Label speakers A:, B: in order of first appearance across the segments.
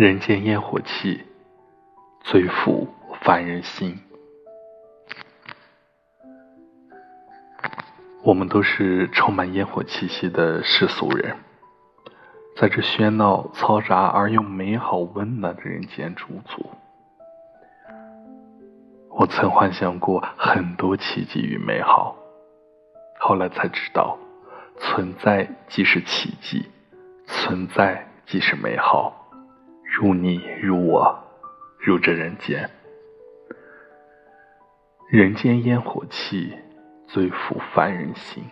A: 人间烟火气，最抚凡人心。我们都是充满烟火气息的世俗人，在这喧闹、嘈杂而又美好温暖的人间驻足。我曾幻想过很多奇迹与美好，后来才知道，存在即是奇迹，存在即是美好。如你，如我，如这人间，人间烟火气，最抚凡人心。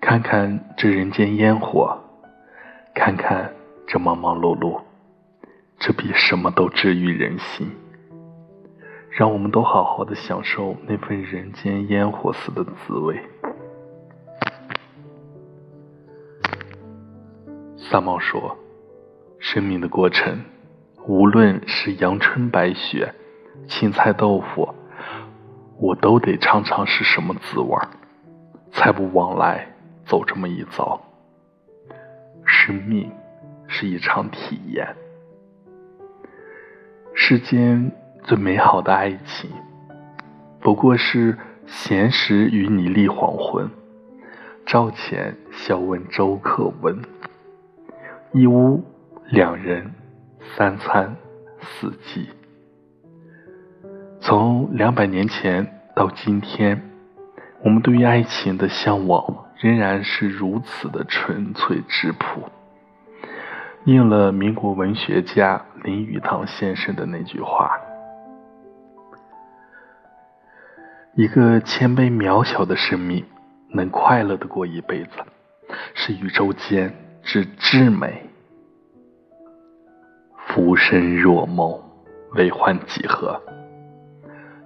A: 看看这人间烟火，看看这忙忙碌碌，这比什么都治愈人心。让我们都好好的享受那份人间烟火似的滋味。三毛说。生命的过程，无论是阳春白雪、青菜豆腐，我都得尝尝是什么滋味才不枉来走这么一遭。生命是一场体验，世间最美好的爱情，不过是闲时与你立黄昏，朝前笑问粥可温，一屋。两人，三餐，四季。从两百年前到今天，我们对于爱情的向往仍然是如此的纯粹质朴，应了民国文学家林语堂先生的那句话：“一个谦卑渺小的生命能快乐的过一辈子，是宇宙间之至美。”浮生若梦，为欢几何？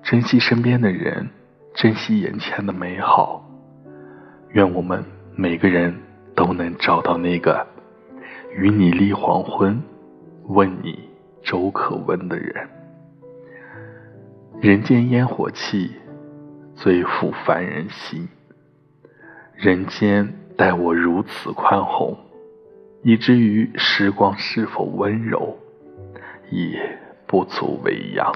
A: 珍惜身边的人，珍惜眼前的美好。愿我们每个人都能找到那个与你立黄昏，问你粥可温的人。人间烟火气，最抚凡人心。人间待我如此宽宏，以至于时光是否温柔？也不足为恙。